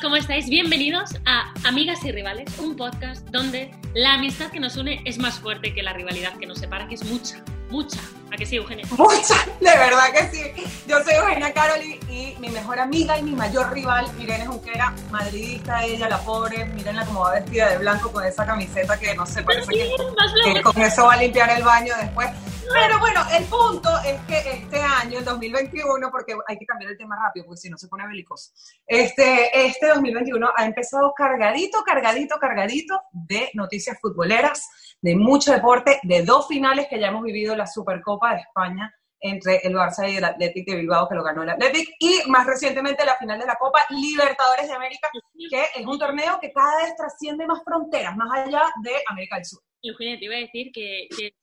¿cómo estáis? Bienvenidos a Amigas y Rivales, un podcast donde la amistad que nos une es más fuerte que la rivalidad que nos separa, que es mucha, mucha. ¿A que sí, Eugenia? Mucha, de verdad que sí. Yo soy Eugenia Caroli y mi mejor amiga y mi mayor rival, Irene Junquera, madridista ella, la pobre, mírenla como va vestida de blanco con esa camiseta que no sé, parece que, que con eso va a limpiar el baño después. Pero bueno, el punto es que este año, el 2021, porque hay que cambiar el tema rápido, porque si no se pone belicoso, este, este 2021 ha empezado cargadito, cargadito, cargadito de noticias futboleras, de mucho deporte, de dos finales que ya hemos vivido la Supercopa de España entre el Barça y el Athletic de Bilbao, que lo ganó el Athletic, y más recientemente la final de la Copa Libertadores de América, que es un torneo que cada vez trasciende más fronteras, más allá de América del Sur. Eugenia, te iba a decir que, que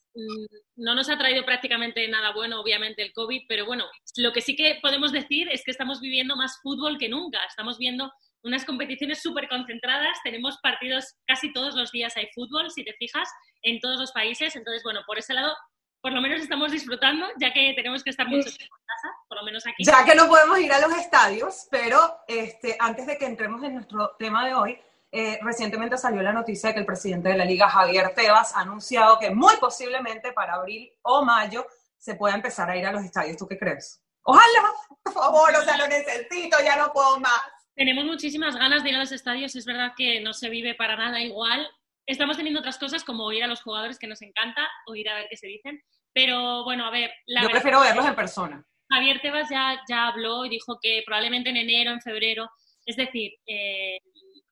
no nos ha traído prácticamente nada bueno, obviamente, el COVID, pero bueno, lo que sí que podemos decir es que estamos viviendo más fútbol que nunca. Estamos viendo unas competiciones súper concentradas, tenemos partidos casi todos los días hay fútbol, si te fijas, en todos los países. Entonces, bueno, por ese lado, por lo menos estamos disfrutando, ya que tenemos que estar mucho tiempo en casa, por lo menos aquí. Ya que no podemos ir a los estadios, pero este, antes de que entremos en nuestro tema de hoy, eh, recientemente salió la noticia de que el presidente de la liga, Javier Tebas, ha anunciado que muy posiblemente para abril o mayo se pueda empezar a ir a los estadios. ¿Tú qué crees? Ojalá, por favor, o sea, lo necesito, ya no puedo más. Tenemos muchísimas ganas de ir a los estadios, es verdad que no se vive para nada igual. Estamos teniendo otras cosas como oír a los jugadores que nos encanta, oír a ver qué se dicen, pero bueno, a ver... La Yo prefiero verlos en persona. Javier Tebas ya, ya habló y dijo que probablemente en enero, en febrero, es decir, eh,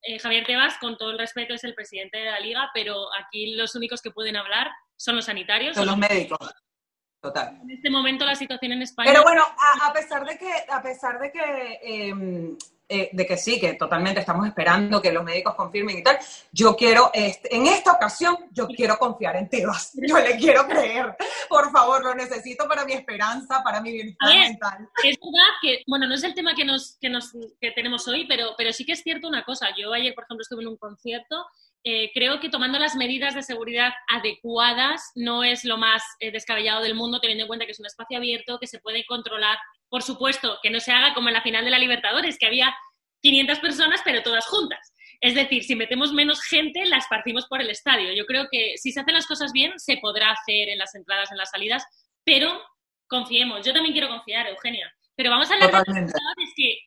eh, Javier Tebas, con todo el respeto, es el presidente de la liga, pero aquí los únicos que pueden hablar son los sanitarios. Son los médicos. Total. En este momento la situación en España. Pero bueno, a, pesar de que, a pesar de que em, eh, de que sí, que totalmente estamos esperando que los médicos confirmen y tal. Yo quiero, este, en esta ocasión, yo quiero confiar en Tebas. Yo le quiero creer. Por favor, lo necesito para mi esperanza, para mi bienestar mental. Es verdad que, bueno, no es el tema que, nos, que, nos, que tenemos hoy, pero, pero sí que es cierto una cosa. Yo ayer, por ejemplo, estuve en un concierto eh, creo que tomando las medidas de seguridad adecuadas no es lo más eh, descabellado del mundo, teniendo en cuenta que es un espacio abierto, que se puede controlar por supuesto, que no se haga como en la final de la Libertadores, que había 500 personas, pero todas juntas. Es decir, si metemos menos gente, las partimos por el estadio. Yo creo que si se hacen las cosas bien, se podrá hacer en las entradas, en las salidas, pero confiemos. Yo también quiero confiar, Eugenia. Pero vamos a hablar de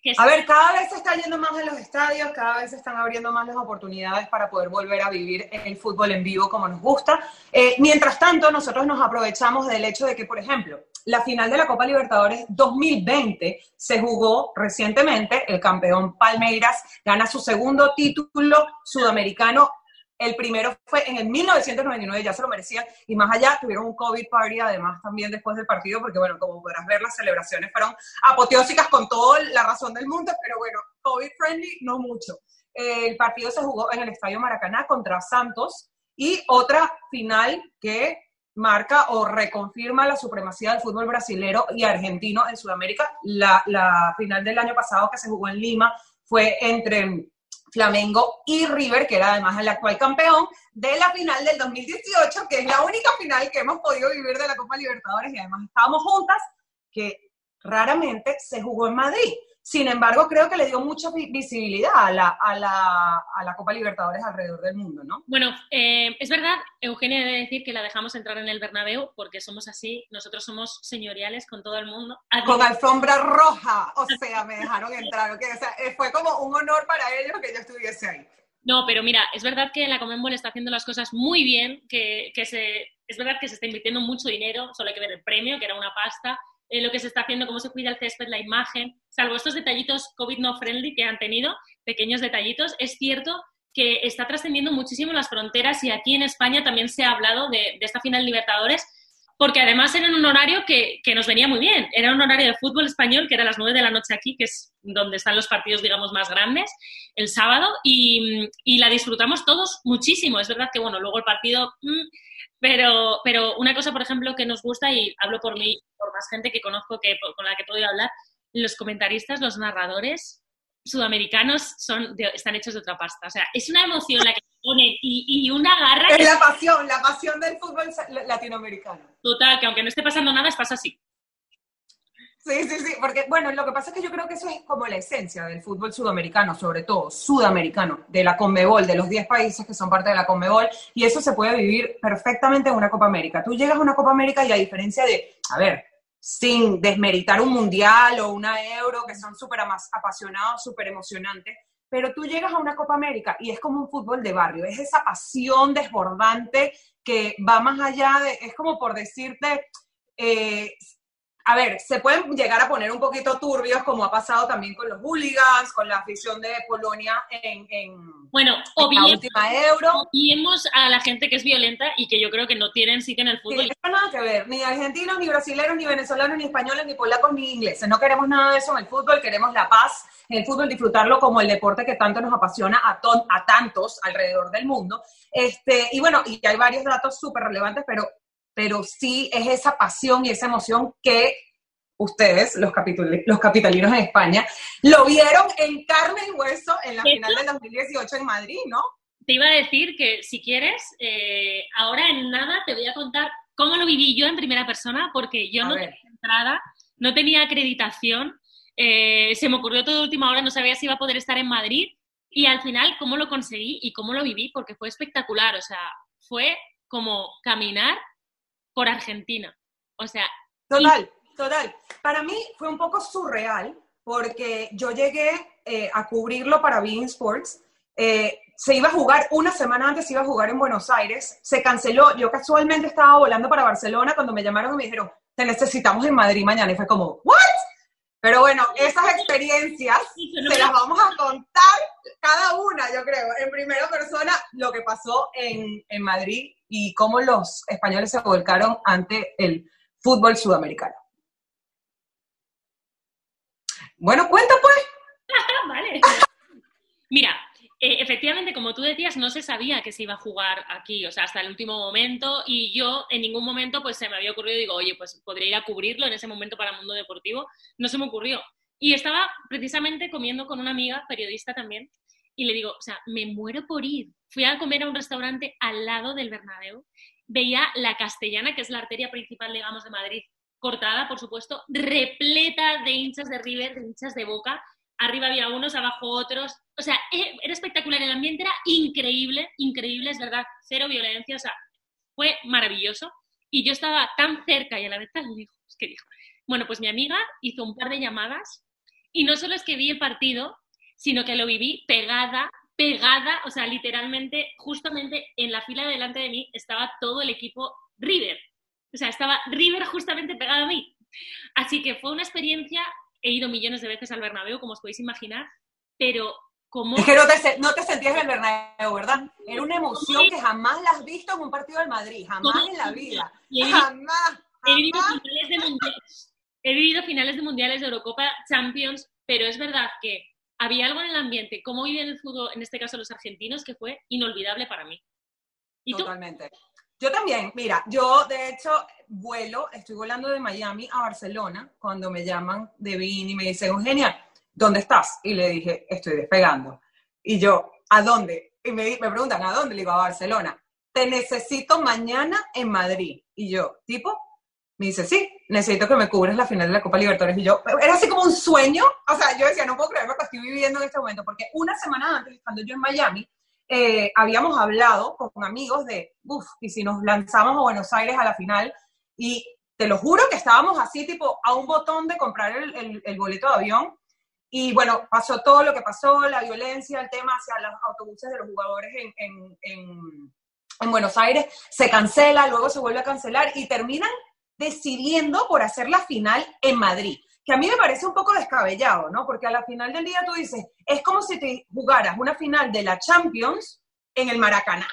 que, A ver, cada vez se está yendo más en los estadios, cada vez se están abriendo más las oportunidades para poder volver a vivir el fútbol en vivo como nos gusta. Eh, mientras tanto, nosotros nos aprovechamos del hecho de que, por ejemplo, la final de la Copa Libertadores 2020 se jugó recientemente, el campeón Palmeiras gana su segundo título sudamericano el primero fue en el 1999, ya se lo merecía, y más allá tuvieron un COVID party además también después del partido, porque bueno, como podrás ver, las celebraciones fueron apoteósicas con toda la razón del mundo, pero bueno, COVID friendly no mucho. el partido se jugó en el Estadio Maracaná contra Santos y otra final que marca o reconfirma la supremacía del fútbol brasilero y argentino en Sudamérica. La, la final del año pasado que se jugó en Lima fue entre Flamengo y River, que era además el actual campeón de la final del 2018, que es la única final que hemos podido vivir de la Copa Libertadores y además estábamos juntas, que raramente se jugó en Madrid. Sin embargo, creo que le dio mucha visibilidad a la, a la, a la Copa Libertadores alrededor del mundo, ¿no? Bueno, eh, es verdad, Eugenia debe decir que la dejamos entrar en el Bernabéu porque somos así, nosotros somos señoriales con todo el mundo. Con alfombra roja, o sea, me dejaron entrar, o sea, eh, fue como un honor para ellos que yo estuviese ahí. No, pero mira, es verdad que la Comenbol está haciendo las cosas muy bien, que, que se, es verdad que se está invirtiendo mucho dinero, solo hay que ver el premio, que era una pasta, eh, lo que se está haciendo, cómo se cuida el césped, la imagen, salvo estos detallitos COVID no friendly que han tenido, pequeños detallitos, es cierto que está trascendiendo muchísimo las fronteras y aquí en España también se ha hablado de, esta final Libertadores, porque además era un horario que, nos venía muy bien. Era un horario de fútbol español que era las 9 de la noche aquí, que es donde están los partidos, digamos, más grandes, el sábado, y, la disfrutamos todos muchísimo. Es verdad que, bueno, luego el partido... Mm, pero, pero una cosa, por ejemplo, que nos gusta, y hablo por mí, por más gente que conozco que, con la que puedo hablar, los comentaristas, los narradores sudamericanos son están hechos de otra pasta. O sea, es una emoción la que ponen y, y una garra. Es la pasión, la pasión del fútbol latinoamericano. Total, que aunque no esté pasando nada, es pasa así. Sí, sí, sí, porque bueno, lo que pasa es que yo creo que eso es como la esencia del fútbol sudamericano, sobre todo sudamericano, de la Conmebol, de los 10 países que son parte de la Conmebol, y eso se puede vivir perfectamente en una Copa América. Tú llegas a una Copa América y a diferencia de, a ver, sin desmeritar un mundial o una euro, que son súper apasionados, súper emocionantes, pero tú llegas a una Copa América y es como un fútbol de barrio, es esa pasión desbordante que va más allá de, es como por decirte, eh, a ver, se pueden llegar a poner un poquito turbios, como ha pasado también con los hooligans, con la afición de Polonia en, bueno, la última Euro. Obviemos a la gente que es violenta y que yo creo que no tienen sitio en el fútbol. no nada que ver, ni argentinos, ni brasileños, ni venezolanos, ni españoles, ni polacos, ni ingleses. No queremos nada de eso en el fútbol, queremos la paz en el fútbol, disfrutarlo como el deporte que tanto nos apasiona a, ton, a tantos alrededor del mundo. Este, y bueno, y hay varios datos súper relevantes, pero pero sí es esa pasión y esa emoción que ustedes, los, los capitalinos en España, lo vieron en carne y hueso en la final del 2018 en Madrid, ¿no? Te iba a decir que si quieres, eh, ahora en nada te voy a contar cómo lo viví yo en primera persona, porque yo no tenía entrada, no tenía acreditación, eh, se me ocurrió todo última hora, no sabía si iba a poder estar en Madrid, y al final cómo lo conseguí y cómo lo viví, porque fue espectacular, o sea, fue como caminar por Argentina. O sea. Total, total. Para mí fue un poco surreal porque yo llegué eh, a cubrirlo para Being Sports. Eh, se iba a jugar, una semana antes se iba a jugar en Buenos Aires, se canceló, yo casualmente estaba volando para Barcelona cuando me llamaron y me dijeron, te necesitamos en Madrid mañana, y fue como, ¿what? Pero bueno, esas experiencias se las vamos a contar cada una, yo creo, en primera persona, lo que pasó en, en Madrid y cómo los españoles se volcaron ante el fútbol sudamericano. Bueno, cuenta pues. vale. Mira, eh, efectivamente, como tú decías, no se sabía que se iba a jugar aquí, o sea, hasta el último momento, y yo en ningún momento pues se me había ocurrido, digo, oye, pues podría ir a cubrirlo en ese momento para Mundo Deportivo, no se me ocurrió. Y estaba precisamente comiendo con una amiga, periodista también, y le digo, o sea, me muero por ir. Fui a comer a un restaurante al lado del Bernabéu, veía la Castellana, que es la arteria principal, digamos, de Madrid, cortada, por supuesto, repleta de hinchas de River, de hinchas de Boca, arriba había unos, abajo otros, o sea, e, era espectacular, el ambiente era increíble, increíble, es verdad, cero violencia, o sea, fue maravilloso. Y yo estaba tan cerca y a la vez tan lejos que dijo, bueno, pues mi amiga hizo un par de llamadas y no solo es que vi el partido, sino que lo viví pegada, pegada, o sea, literalmente, justamente en la fila delante de mí estaba todo el equipo River. O sea, estaba River justamente pegado a mí. Así que fue una experiencia he ido millones de veces al Bernabéu, como os podéis imaginar, pero como... Es que no te, no te sentías en el Bernabéu, ¿verdad? Era una emoción que jamás la has visto en un partido del Madrid, jamás en la vida. jamás, He vivido, finales de mundiales, he vivido finales de mundiales de Eurocopa, Champions, pero es verdad que había algo en el ambiente, como viven el fútbol, en este caso los argentinos, que fue inolvidable para mí. ¿Y Totalmente. Yo también, mira, yo de hecho vuelo, estoy volando de Miami a Barcelona cuando me llaman de Vin y me dicen, Eugenia, ¿dónde estás? Y le dije, estoy despegando. Y yo, ¿a dónde? Y me, me preguntan, ¿a dónde? Le digo, a Barcelona. Te necesito mañana en Madrid. Y yo, ¿tipo? Me dice, sí, necesito que me cubres la final de la Copa Libertadores. Y yo, era así como un sueño. O sea, yo decía, no puedo creer lo que estoy viviendo en este momento, porque una semana antes, estando yo en Miami, eh, habíamos hablado con amigos de, uff, y si nos lanzamos a Buenos Aires a la final, y te lo juro que estábamos así, tipo, a un botón de comprar el, boleto de avión, y bueno, pasó todo lo que pasó, la violencia, el tema hacia los autobuses de los jugadores en, en, en, en Buenos Aires, se cancela, luego se vuelve a cancelar, y terminan decidiendo por hacer la final en Madrid que a mí me parece un poco descabellado, ¿no? Porque a la final del día tú dices, es como si te jugaras una final de la Champions en el Maracaná.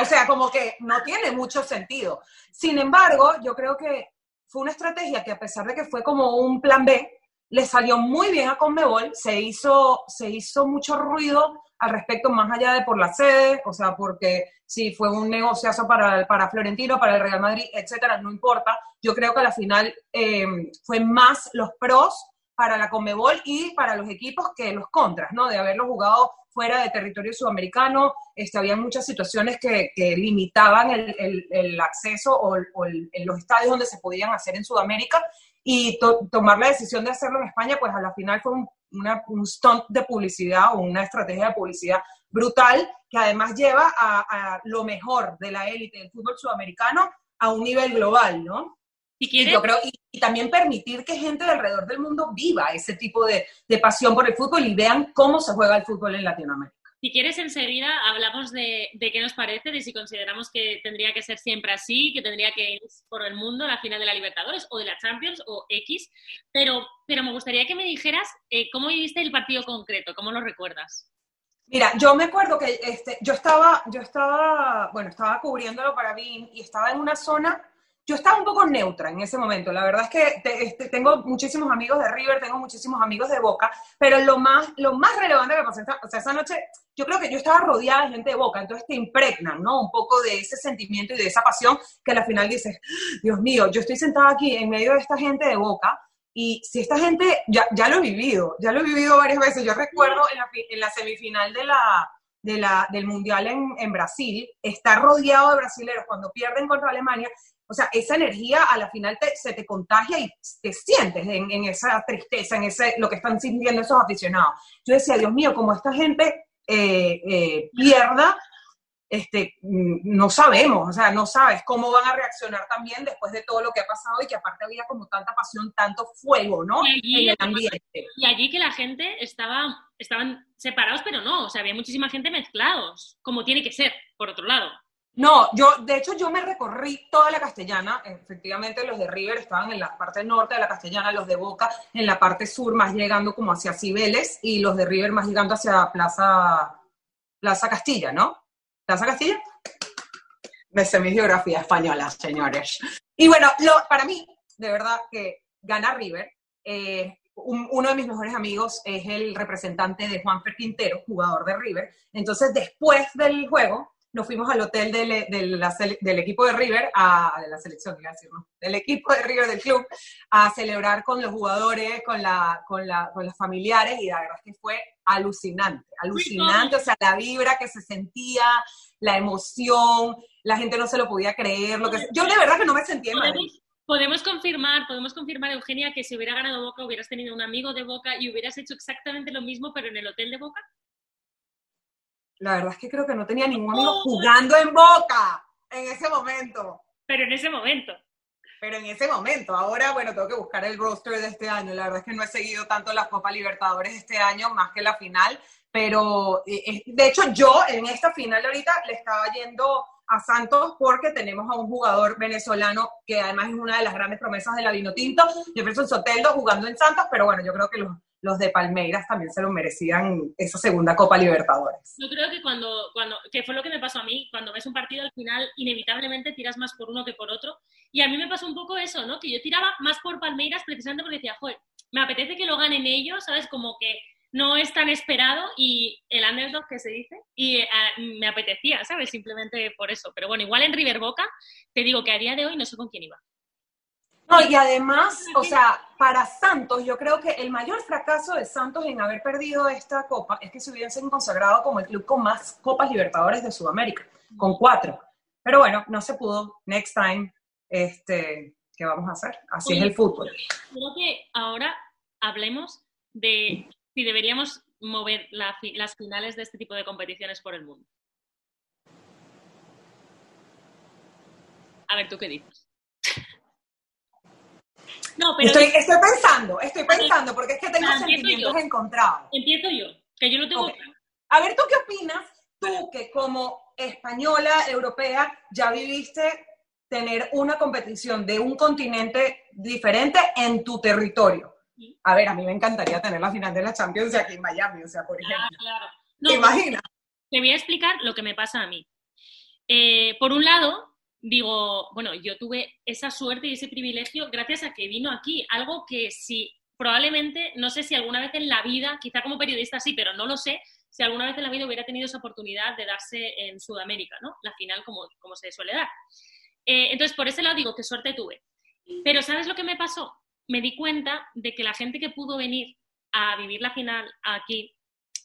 O sea, como que no tiene mucho sentido. Sin embargo, yo creo que fue una estrategia que a pesar de que fue como un plan B, le salió muy bien a Conmebol, se hizo, se hizo mucho ruido al respecto, más allá de por la sede, o sea, porque si fue un negociazo para, para Florentino, para el Real Madrid, etcétera, no importa. Yo creo que al final eh, fue más los pros para la Conmebol y para los equipos que los contras, ¿no? De haberlo jugado fuera de territorio sudamericano, este, había muchas situaciones que, limitaban el, acceso o, los estadios donde se podían hacer en Sudamérica y tomar la decisión de hacerlo en España, pues a la final fue un, un stunt de publicidad o una estrategia de publicidad brutal que además lleva a, lo mejor de la élite del fútbol sudamericano a un nivel global, ¿no? y, yo creo, y, también permitir que gente alrededor del mundo viva ese tipo de, de pasión por el fútbol y vean cómo se juega el fútbol en Latinoamérica. Si quieres, enseguida hablamos de, de, qué nos parece, de si consideramos que tendría que ser siempre así, que tendría que ir por el mundo a la final de la Libertadores o de la Champions o X, pero, pero me gustaría que me dijeras eh, cómo viviste el partido concreto, cómo lo recuerdas. Mira, yo me acuerdo que este, yo estaba, yo estaba, bueno, estaba cubriéndolo para BIM y estaba en una zona yo estaba un poco neutra en ese momento. La verdad es que este, tengo muchísimos amigos de River, tengo muchísimos amigos de Boca, pero lo más, lo más relevante que pasó, o sea, esa noche, yo creo que yo estaba rodeada de gente de Boca, entonces te impregnan, ¿no? Un poco de ese sentimiento y de esa pasión que al final dices, Dios mío, yo estoy sentada aquí en medio de esta gente de Boca y si esta gente, ya, ya lo he vivido, ya lo he vivido varias veces. Yo recuerdo en la, en la semifinal de la, de la, del Mundial en, en, Brasil, estar rodeado de brasileños cuando pierden contra Alemania o sea, esa energía a la final se te contagia y te sientes en, esa tristeza, en ese lo que están sintiendo esos aficionados. Yo decía, Dios mío, como esta gente eh, eh, pierda, este, mm, no sabemos, o sea, no sabes cómo van a reaccionar también después de todo lo que ha pasado y que aparte había como tanta pasión, tanto fuego, ¿no? en el ambiente. Y allí que la gente estaba, estaban separados, pero no, o sea, había muchísima gente mezclados, como tiene que ser, por otro lado. No, yo, de hecho, yo me recorrí toda la castellana. Efectivamente, los de River estaban en la parte norte de la castellana, los de Boca en la parte sur, más llegando como hacia Cibeles, y los de River más llegando hacia Plaza, Plaza Castilla, ¿no? ¿Plaza Castilla? Me sé mi geografía española, señores. Y bueno, lo, para mí, de verdad, que gana River. Eh, uno de mis mejores amigos es el representante de Juan Quintero, jugador de River. Entonces, después del juego, nos fuimos al hotel del, equipo de River, a, de la selección, iba decir, del equipo de River del club, a celebrar con los jugadores, con, la, con, la, con los familiares, y la verdad es que fue alucinante, alucinante, o sea, la vibra que se sentía, la emoción, la gente no se lo podía creer, lo que yo de verdad que no me sentía en Podemos confirmar, podemos confirmar, Eugenia, que si hubiera ganado Boca hubieras tenido un amigo de Boca y hubieras hecho exactamente lo mismo, pero en el hotel de Boca la verdad es que creo que no tenía ningún amigo jugando en Boca en ese momento. Pero en ese momento. Pero en ese momento. Ahora, bueno, tengo que buscar el roster de este año. La verdad es que no he seguido tanto la Copa Libertadores este año, más que la final. Pero, eh, eh, de hecho, yo en esta final ahorita le estaba yendo a Santos porque tenemos a un jugador venezolano que además es una de las grandes promesas de la Vinotinto, Jefferson Soteldo, jugando en Santos, pero bueno, yo creo que los, los de Palmeiras también se lo merecían esa segunda Copa Libertadores. Yo creo que cuando, cuando, que fue lo que me pasó a mí, cuando ves un partido al final, inevitablemente tiras más por uno que por otro. Y a mí me pasó un poco eso, ¿no? Que yo tiraba más por Palmeiras precisamente porque decía, joder, me apetece que lo ganen ellos, ¿sabes? Como que no es tan esperado y el underdog que se dice, y eh, me apetecía, ¿sabes? Simplemente por eso. Pero bueno, igual en River Boca, te digo que a día de hoy no sé con quién iba. No, y además, o sea, para Santos, yo creo que el mayor fracaso de Santos en haber perdido esta copa es que se hubiesen consagrado como el club con más copas libertadores de Sudamérica, con cuatro. Pero bueno, no se pudo. Next time, este, ¿qué vamos a hacer? Así es el fútbol. Creo que ahora hablemos de si deberíamos mover las finales de este tipo de competiciones por el mundo. A ver, ¿tú qué dices? No, pero estoy, pensando, estoy pensando, porque es que tengo sentimientos encontrados. Empiezo yo, que yo no tengo... A ver, ¿tú qué opinas? Tú que como española, europea, ya viviste tener una competición de un continente diferente en tu territorio. A ver, a mí me encantaría tener la final de la Champions aquí en Miami, o sea, por ejemplo. claro. ¿Te imaginas? Te voy a explicar lo que me pasa a mí. Eh, por un lado, digo, bueno, yo tuve esa suerte y ese privilegio gracias a que vino aquí, algo que si probablemente, no sé si alguna vez en la vida, quizá como periodista sí, pero no lo sé, si alguna vez en la vida hubiera tenido esa oportunidad de darse en Sudamérica, ¿no? La final como, como se suele dar. Eh, entonces, por ese lado digo, qué suerte tuve. Pero ¿sabes lo que me pasó? Me di cuenta de que la gente que pudo venir a vivir la final aquí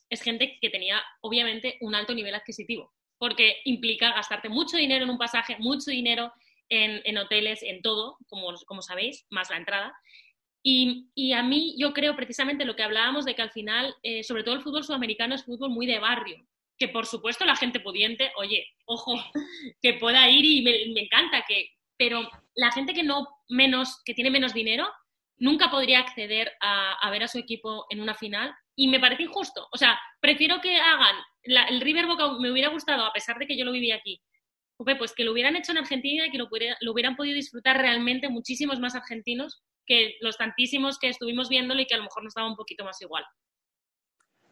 es gente que tenía, obviamente, un alto nivel adquisitivo porque implica gastarte mucho dinero en un pasaje, mucho dinero en, hoteles, en todo, como, como sabéis, más la entrada. Y, y, a mí yo creo precisamente lo que hablábamos de que al final, eh, sobre todo el fútbol sudamericano es fútbol muy de barrio, que por supuesto la gente pudiente, oye, ojo, que pueda ir y me, me encanta, que, pero la gente que no menos, que tiene menos dinero, nunca podría acceder a, a, ver a su equipo en una final y me parece injusto. O sea, prefiero que hagan la, el River Boca, me hubiera gustado, a pesar de que yo lo viví aquí, pues que lo hubieran hecho en Argentina y que lo, lo hubieran podido disfrutar realmente muchísimos más argentinos que los tantísimos que estuvimos viéndolo y que a lo mejor nos daba un poquito más igual.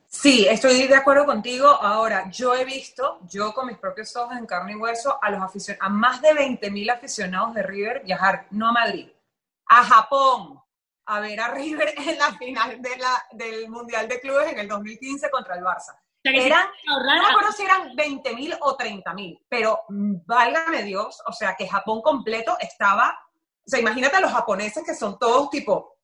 Sí, estoy de acuerdo contigo. Ahora, yo he visto, yo con mis propios ojos en carne y hueso, a los aficionados, a más de 20.000 aficionados de River viajar, no a Madrid, a Japón, a ver a River en la final de la, del Mundial de Clubes en el 2015 contra el Barça. O sea, eran, no me acuerdo si eran 20.000 o 30.000, pero mm, válgame Dios, o sea, que Japón completo estaba, o sea, imagínate a los japoneses que son todos tipo...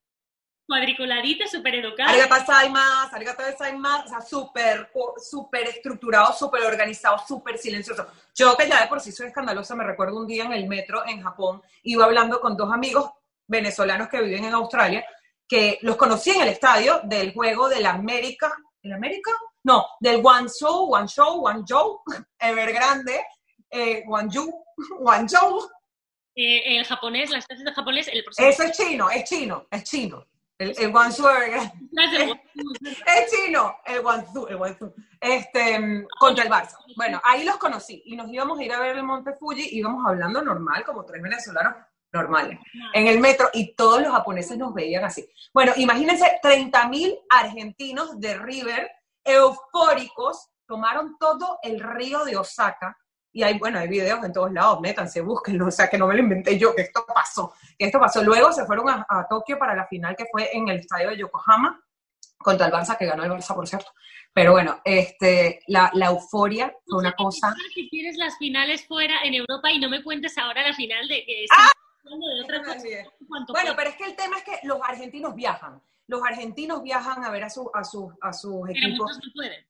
Cuadriculaditos, súper educados. Arigato gozaimasu, arigato gozaimasu, o sea, súper, súper estructurado, súper organizado, súper silencioso. Yo que ya de por sí soy escandalosa, me recuerdo un día en el metro en Japón, iba hablando con dos amigos venezolanos que viven en Australia, que los conocí en el estadio del juego del América, ¿el América? No, del Guangzhou, Guangzhou, Guangzhou, Evergrande, eh, Guangzhou, Guangzhou. Eh, el japonés, las clases de japonés, el Eso es chino, es chino, es chino. El, el Guangzhou Evergrande. es, chino, el Guangzhou, el Guangzhou. Este, contra el Barça. Bueno, ahí los conocí y nos íbamos a ir a ver el Monte Fuji, íbamos hablando normal, como tres venezolanos normales, en el metro y todos los japoneses nos veían así. Bueno, imagínense 30.000 argentinos de River eufóricos tomaron todo el río de Osaka y hay, bueno, hay videos en todos lados, métanse, búsquenlo, o sea, que no me lo inventé yo, que esto pasó, que esto pasó. Luego se fueron a, a Tokio para la final que fue en el estadio de Yokohama contra el Barça, que ganó el Barça, por cierto. Pero bueno, este, la, la euforia fue una cosa... Si tienes las finales fuera en Europa y no me cuentes ahora la final de... que ¡Ah! Bueno, pero es que el tema es que los argentinos viajan. Los argentinos viajan a ver a, su, a, su, a sus pero equipos. muchos no pueden.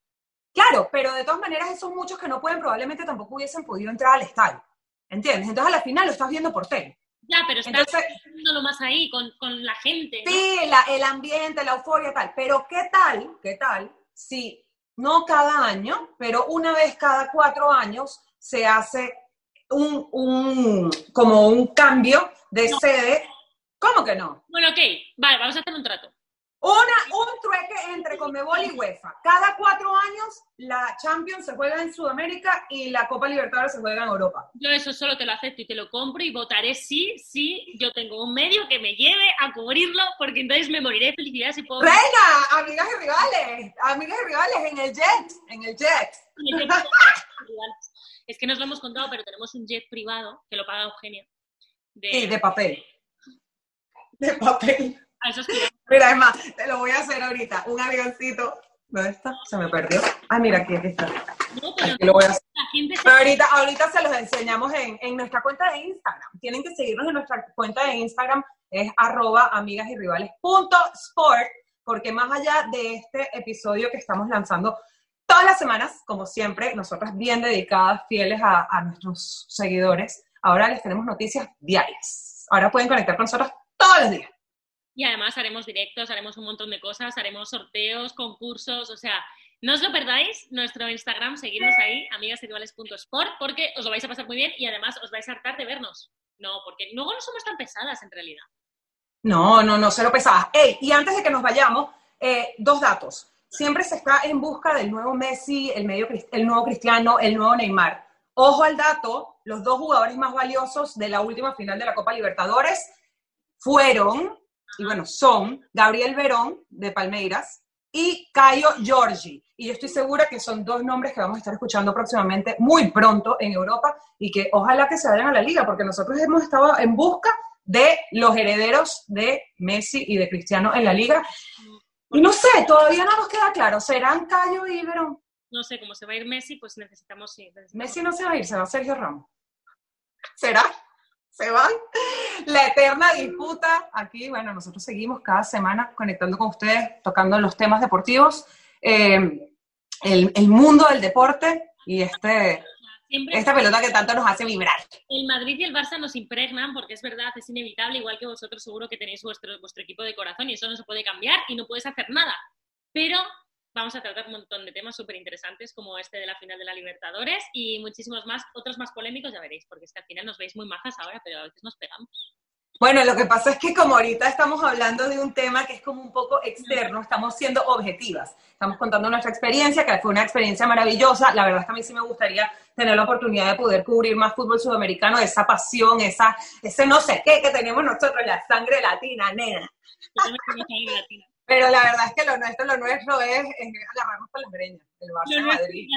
Claro, pero de todas maneras esos muchos que no pueden probablemente tampoco hubiesen podido entrar al estadio. ¿Entiendes? Entonces a la final lo estás viendo por tele. Ya, pero estás Entonces- viéndolo más ahí, con, con la gente. ¿no? Sí, la- el ambiente, la euforia, tal. Pero ¿qué tal? ¿Qué tal? Si no cada año, pero una vez cada cuatro años se hace un, un como un cambio de No. sede. ¿Cómo que no? Bueno, ok, vale, vamos a hacer un trato. Una, un trueque entre Conmebol y UEFA. Cada cuatro años la Champions se juega en Sudamérica y la Copa Libertadores se juega en Europa. Yo eso solo te lo acepto y te lo compro y votaré sí, sí, yo tengo un medio que me lleve a cubrirlo porque entonces me moriré de felicidad si puedo... Reina, amigas y rivales, amigas y rivales en el jet, en el jet. Es que nos lo hemos contado, pero tenemos un jet privado que lo paga Eugenia. De, Sí, de papel. De papel. a esos piratas. Mira, es más, te lo voy a hacer ahorita. Un avioncito. ¿Dónde está? Se me perdió. Ah, mira, aquí, aquí está. No, pero Aquí lo voy a hacer. la gente se... Pero ahorita, ahorita se los enseñamos en, en nuestra cuenta de Instagram. Tienen que seguirnos en nuestra cuenta de Instagram, es arroba amigas y rivales punto sport, porque más allá de este episodio que estamos lanzando todas las semanas, como siempre, nosotras bien dedicadas, fieles a, a nuestros seguidores, ahora les tenemos noticias diarias. Ahora pueden conectar con nosotros todos los días. Y además haremos directos, haremos un montón de cosas, haremos sorteos, concursos, o sea, no os lo perdáis, nuestro Instagram, seguidnos ahí, amigasirrivales.sport, porque os lo vais a pasar muy bien y además os vais a hartar de vernos. No, porque luego no somos tan pesadas en realidad. No, no, no, cero pesadas. Ey, y antes de que nos vayamos, eh, dos datos. Siempre se está en busca del nuevo Messi, el, medio, el nuevo Cristiano, el nuevo Neymar. Ojo al dato, los dos jugadores más valiosos de la última final de la Copa Libertadores fueron, y bueno, son Gabriel Verón de Palmeiras y Caio Giorgi. Y yo estoy segura que son dos nombres que vamos a estar escuchando próximamente, muy pronto en Europa, y que ojalá que se vayan a la liga, porque nosotros hemos estado en busca de los herederos de Messi y de Cristiano en la liga. Y no sé, todavía no nos queda claro, ¿serán Cayo y Verón? No sé, cómo se va a ir Messi, pues necesitamos, sí, necesitamos- Messi no se va a ir, se va Sergio Ramos. ¿Será? ¿Se van? La eterna disputa. Aquí, bueno, nosotros seguimos cada semana conectando con ustedes, tocando los temas deportivos, eh, el, el mundo del deporte y este esta pelota que tanto nos hace vibrar. El Madrid y el Barça nos impregnan porque es verdad, es inevitable, igual que vosotros seguro que tenéis vuestro, vuestro equipo de corazón y eso no se puede cambiar y no puedes hacer nada. Pero vamos a tratar un montón de temas súper interesantes como este de la final de la Libertadores y muchísimos más, otros más polémicos ya veréis, porque es que al final nos veis muy majas ahora, pero a veces nos pegamos. Bueno, lo que pasa es que como ahorita estamos hablando de un tema que es como un poco externo, estamos siendo objetivas. Estamos contando nuestra experiencia, que fue una experiencia maravillosa. La verdad es que a mí sí me gustaría tener la oportunidad de poder cubrir más fútbol sudamericano, esa pasión, esa, ese no sé qué que tenemos nosotros, la sangre latina, nena. Pero la verdad es que lo nuestro, lo nuestro es, agarrarnos con las greñas, el Barça Madrid.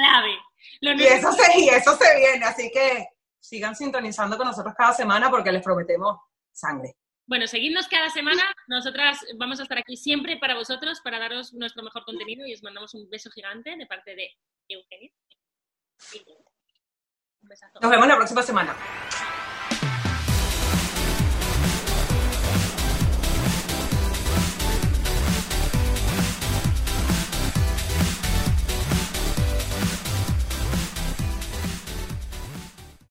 y, eso se, y eso se viene, así que sigan sintonizando con nosotros cada semana porque les prometemos sangre. Bueno, seguidnos cada semana. Nosotras vamos a estar aquí siempre para vosotros, para daros nuestro mejor contenido y os mandamos un beso gigante de parte de Eugenia. Un besazo. Nos vemos la próxima semana.